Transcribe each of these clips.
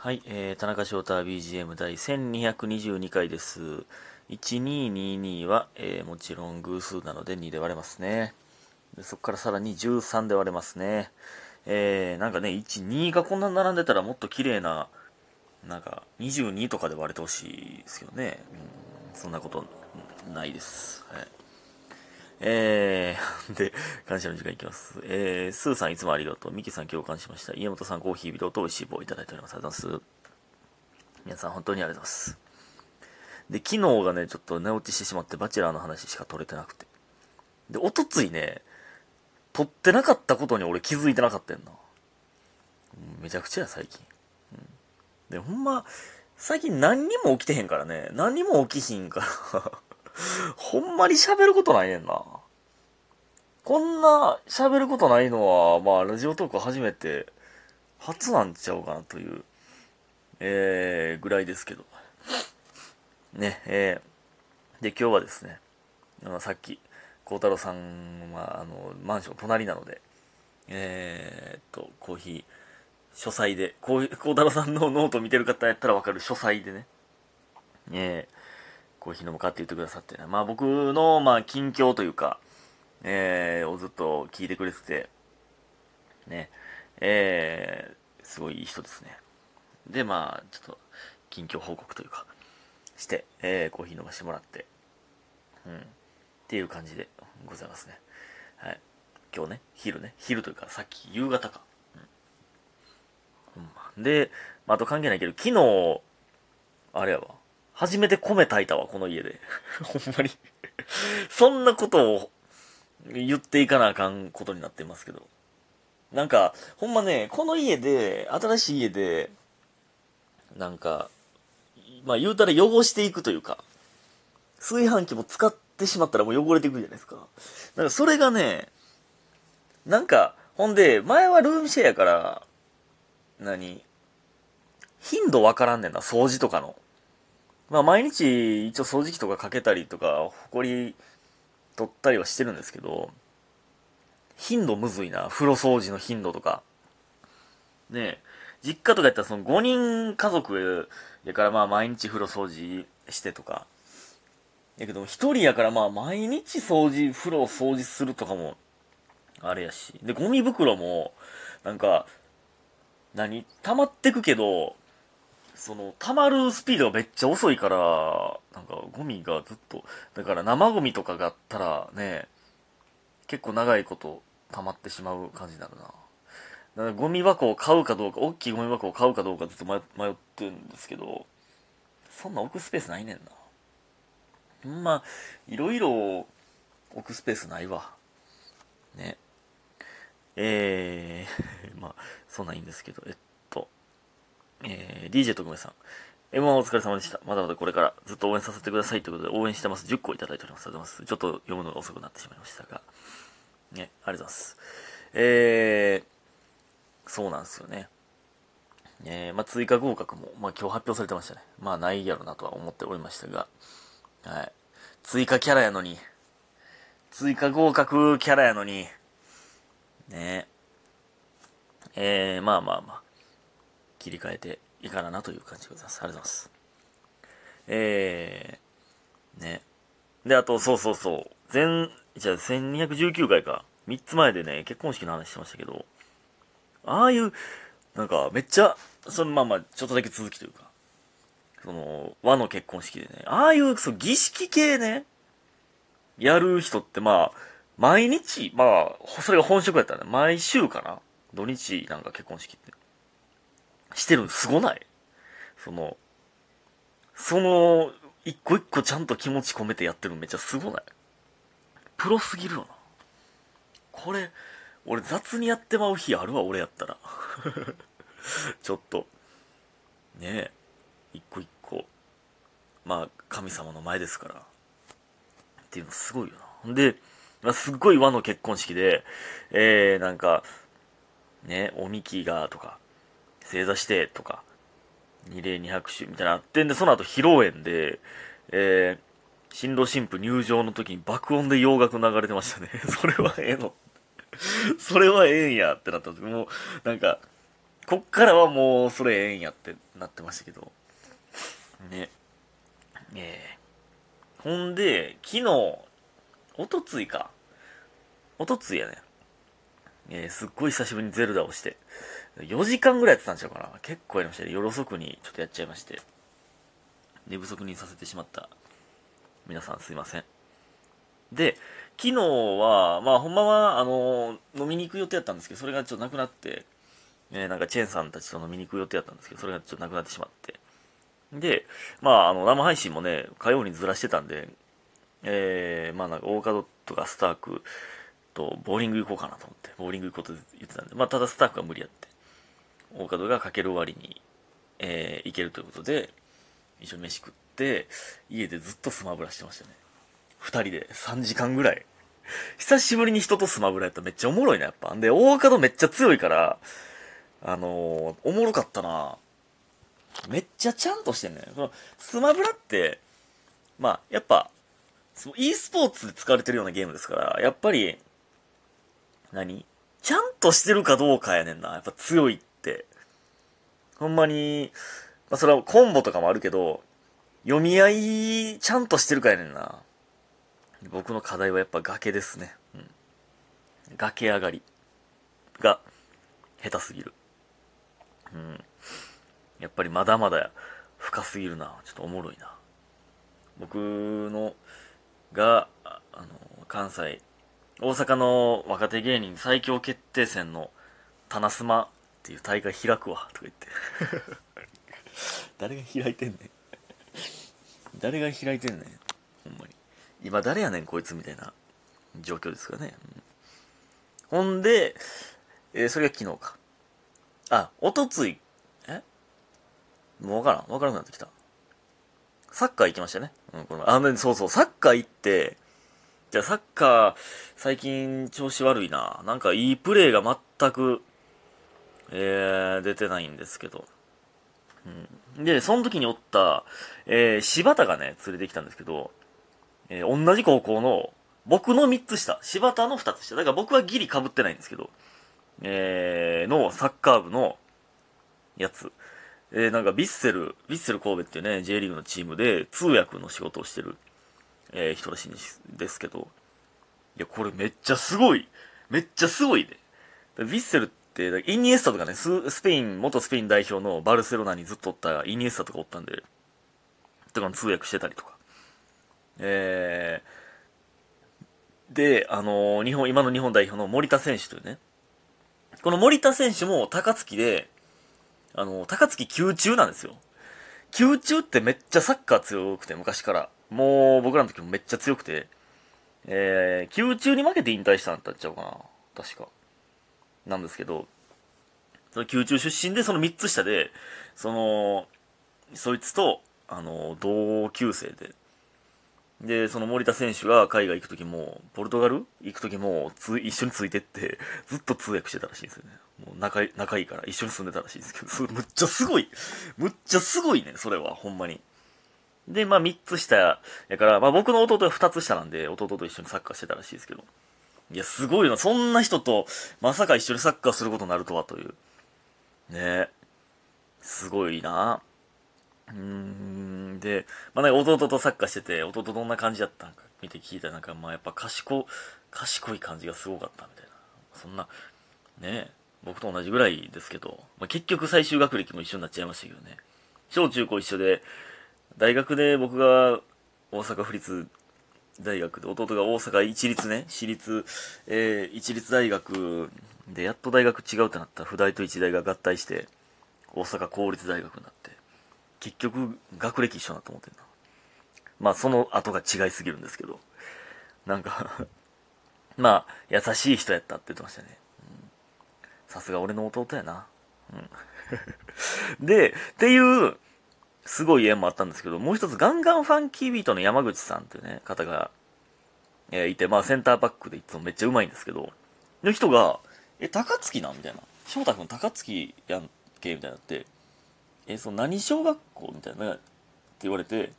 はい、えー、田中翔太 BGM 第1222回です。1222は、えーもちろん偶数なので2で割れますね。でそこからさらに13で割れますね。えー、なんかね、1、2がこんな並んでたらもっと綺麗な、なんか22とかで割れてほしいですけどね。うん、そんなことないです。はい。えー、で、感謝の時間いきます。えー、スーさんいつもありがとう。ミキさん共感しました。家元さんコーヒービデオと美味しい棒いただいております。ありがとうございます。皆さん本当にありがとうございます。で、昨日がね、ちょっと寝落ちしてしまって、バチェラーの話しか撮れてなくて。で、おとついね、撮ってなかったことに俺気づいてなかったんな。めちゃくちゃや、最近。で、ほんま、最近何にも起きてへんからね、何にも起きひんから、ほんまに喋ることないねんな。こんな喋ることないのは、まあ、ラジオトーク初めて、初なんちゃうかなという、えー、ぐらいですけど。ね、えー、で、今日はですね、あの、さっき、孝太郎さんは、ああの、マンション隣なので、えーっと、コーヒー、書斎で、孝太郎さんのノート見てる方やったらわかる書斎でね、えー、コーヒー飲むかって言ってくださってね、まあ僕の、まあ近況というか、えー、をずっと聞いてくれてて、ね、えー、すごいいい人ですね。で、まあ、ちょっと、近況報告というか、して、えー、コーヒー飲ませてもらって、うん、っていう感じでございますね。はい。今日ね、昼ね、昼というか、さっき夕方か。うん。で、まあ、あと関係ないけど、昨日、あれやわ。初めて米炊いたわ、この家で。ほんまに。そんなことを言っていかなあかんことになってますけど。なんか、ほんまね、この家で、新しい家で、なんか、まあ言うたら汚していくというか、炊飯器も使ってしまったらもう汚れていくじゃないですか。なんかそれがね、なんか、ほんで、前はルームシェアやから、何頻度わからんねんな、掃除とかの。まあ毎日一応掃除機とかかけたりとか、ほこり取ったりはしてるんですけど、頻度むずいな。風呂掃除の頻度とか。ねえ、実家とかやったらその5人家族やからまあ毎日風呂掃除してとか。やけど1人やからまあ毎日掃除、風呂掃除するとかも、あれやし。で、ゴミ袋も、なんか、何溜まってくけど、その、溜まるスピードがめっちゃ遅いから、なんかゴミがずっと、だから生ゴミとかがあったらね、結構長いこと溜まってしまう感じになるな。だからゴミ箱を買うかどうか、大きいゴミ箱を買うかどうかずっと迷ってるんですけど、そんな置くスペースないねんな。ほんま、いろいろ置くスペースないわ。ね。えー、まあ、そんなんいいんですけど、えっ、えー、DJ 特命さん。M1 お疲れ様でした。まだまだこれからずっと応援させてくださいということで応援してます。10個いただいております。ありがとうございます。ちょっと読むのが遅くなってしまいましたが。ね、ありがとうございます。えー、そうなんですよね。えー、まあ、追加合格も、まあ、今日発表されてましたね。まあ、ないやろなとは思っておりましたが、はい。追加キャラやのに、追加合格キャラやのに、ねえー、まあまあまあ、切り替えていかななという感じでございます。ありがとうございます。えー、ね。で、あと、そうそうそう。全、じゃあ1219回か。3つ前でね、結婚式の話してましたけど、ああいう、なんか、めっちゃ、そのまあまあ、ちょっとだけ続きというか、その、和の結婚式でね、ああいう、そう、儀式系ね、やる人ってまあ、毎日、まあ、それが本職やったらね、毎週かな土日なんか結婚式って。してるのすごない？その、その、一個一個ちゃんと気持ち込めてやってるのめっちゃすごない？プロすぎるよな。これ、俺雑にやってまう日あるわ、俺やったら。ちょっと。ねえ。一個一個。まあ、神様の前ですから。っていうのすごいよな。で、まあ、すっごい和の結婚式で、えー、なんか、ね、おみきが、とか、正座して、とか、二礼二拍手みたいなあってんで、その後披露宴で、えー、新郎新婦入場の時に爆音で洋楽流れてましたね。それはええの。それはええんやってなったんですけど、もう、なんか、こっからはもうそれええんやってなってましたけど。ね。えー、ほんで、昨日、おとついか。おとついやね。えー、すっごい久しぶりにゼルダをして。4時間ぐらいやってたんちゃうかな。結構やりましたね。夜遅くにちょっとやっちゃいまして。寝不足にさせてしまった。皆さんすいません。で、昨日は、まあほんまは、あの、飲みに行く予定だったんですけど、それがちょっとなくなって、えー、なんかチェーンさんたちと飲みに行く予定だったんですけど、それがちょっとなくなってしまって。で、まあ、あの、生配信もね、火曜にずらしてたんで、えー、まあなんか、大門とかスタークとボーリング行こうかなと思って、ボーリング行こうと言ってたんで、まあ、ただスタークが無理やって、大門がかける終わりに、えー、行けるということで、一緒に飯食って、家でずっとスマブラしてましたね。二人で3時間ぐらい。久しぶりに人とスマブラやったらめっちゃおもろいな、やっぱ。で、大門めっちゃ強いから、あのー、おもろかったなめっちゃちゃんとしてんねそのスマブラって、まあ、やっぱ、その e スポーツで使われてるようなゲームですから、やっぱり、何？ちゃんとしてるかどうかやねんな。やっぱ強い。ほんまに、まあそれはコンボとかもあるけど、読み合い、ちゃんとしてるかやねんな。僕の課題はやっぱ崖ですね。うん。崖上がりが下手すぎる。うん。やっぱりまだまだ深すぎるな。ちょっとおもろいな。僕の、が、あの、関西、大阪の若手芸人最強決定戦の棚スマていう大会開くわ、とか言って誰が開いてんねん誰が開いてんねんほんまに。今誰やねんこいつみたいな状況ですからね。うん、ほんで、えー、それが昨日か。あ、おとつい、え？もうわからん。わからなくなってきた。サッカー行きましたね。うん、この、あ、そうそう、サッカー行って、じゃあサッカー、最近調子悪いな。なんかいいプレーが全く、えー、出てないんですけど。うん。で、その時におった、えー、柴田がね、連れてきたんですけど、えー、同じ高校の、僕の3つ下、柴田の2つ下。だから僕はギリ被ってないんですけど、えー、のサッカー部のやつ。えー、なんかビッセル、ビッセル神戸っていうね、J リーグのチームで通訳の仕事をしてる、えー、人らしいんですけど、いや、これめっちゃすごい。めっちゃすごいで。ビッセル、インニエスタとかね、ススペイン、元スペイン代表のバルセロナにずっとおったインニエスタとかおったんで、とかの通訳してたりとか。えー、で、あのー、日本、今の日本代表の森田選手というね、この森田選手も高槻で、あの、高槻宮中なんですよ。宮中ってめっちゃサッカー強くて、昔から。もう僕らの時もめっちゃ強くて、えー、宮中に負けて引退したんだったっちゃうかな。確か。なんですけど、その宮中出身でその3つ下で、その、そいつと、あの、同級生で、で、その森田選手が海外行く時も、ポルトガル行く時もつ、一緒についてって、ずっと通訳してたらしいんですよね。もう仲仲いいから一緒に住んでたらしいんですけど、それむっちゃすごい。むっちゃすごいね、それは、ほんまに。で、まあ3つ下やから、まあ僕の弟は2つ下なんで、弟と一緒にサッカーしてたらしいですけど。いや、すごいな。そんな人と、まさか一緒にサッカーすることになるとはという。ねすごいな。うーん、で、まあ、なんか弟とサッカーしてて、弟どんな感じだったんか見て聞いたら、なんかまあやっぱ賢、賢い感じがすごかったみたいな。そんな、ね僕と同じぐらいですけど、まあ、結局最終学歴も一緒になっちゃいましたけどね。小中高一緒で、大学で僕が大阪府立大学で、弟が大阪一律ね、私立、えー、一律大学で、やっと大学違うってなった不大と一大が合体して、大阪公立大学になって、結局、学歴一緒だと思ってんな。まあ、その後が違いすぎるんですけど、なんか まあ、優しい人やったって言ってましたね。さすが俺の弟やな。うん。で、っていう、すごい縁もあったんですけど、もう一つガンガンファンキービートの山口さんっていうね、方が、えー、いて、まあセンターバックでいつもめっちゃうまいんですけど、の人が、え、高槻なんみたいな。翔太くん高槻やんけみたいになって、え、その何小学校みたいな、って言われて、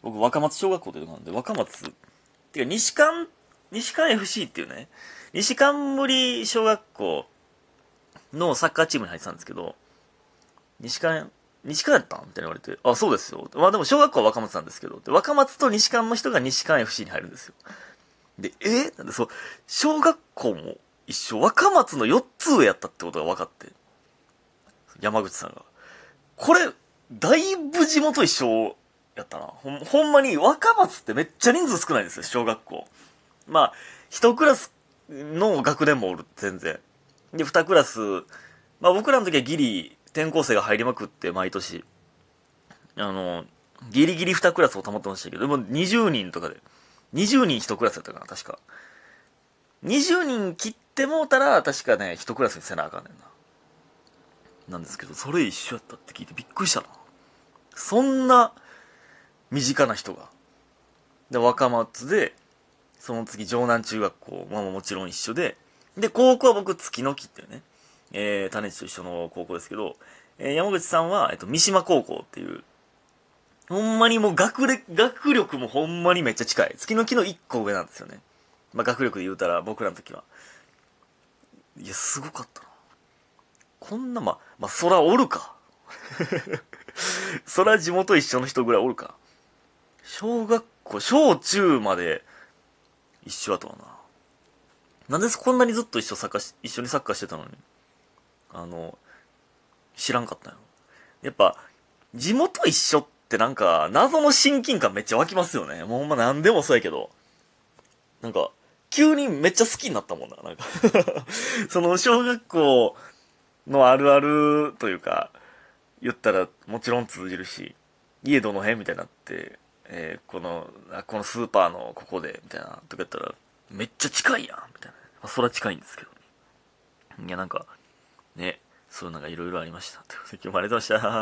僕若松小学校ってとこなんで、若松、てか西館、西館 FC っていうね、西冠小学校のサッカーチームに入ってたんですけど、西館、西館やったん？みたいな言われて、あ、そうですよ。まあでも小学校は若松なんですけど、若松と西館の人が西館 FC に入るんですよ。で、え？なんでそう、小学校も一緒、若松の4つ上やったってことが分かって、山口さんが。これ、だいぶ地元一緒やったな。ほん、ほんまに若松ってめっちゃ人数少ないんですよ、小学校。まあ、一クラスの学年もおる、全然。で、二クラス、まあ僕らの時はギリ、転校生が入りまくって、毎年。あの、ギリギリ二クラスを保ってましたけど、でも20人とかで。20人一クラスやったかな、確か。20人切ってもうたら、確かね、一クラスにせなあかんねんな。なんですけど、それ一緒やったって聞いてびっくりしたな。そんな、身近な人が。で、若松で、その次、城南中学校、まあもちろん一緒で、で、高校は僕、月の木っていうね、えー、種地と一緒の高校ですけど、えー、山口さんは、えっと、三島高校っていう、ほんまにもう学歴、学力もほんまにめっちゃ近い。月の木の一個上なんですよね。まあ学力で言うたら、僕らの時は。いや、すごかったな。こんな、ま、まあ、そらおるか。そら地元一緒の人ぐらいおるか。小学校、小中まで一緒やとはな。なんでこんなにずっと一緒サッカー一緒にサッカーしてたのに、あの、知らんかったよ。やっぱ、地元一緒ってなんか、謎の親近感めっちゃ湧きますよね。もうほんま何でもそうやけど。なんか、急にめっちゃ好きになったもんな。なんか その小学校のあるあるというか、言ったらもちろん通じるし、家どの辺みたいになって、えー、この、このスーパーのここで、みたいな、とか言ったら、めっちゃ近いやんみたいな。まあ、そら近いんですけど。いや、なんか、ね、そういうのがいろいろありました。ということで今日もありがとうございました。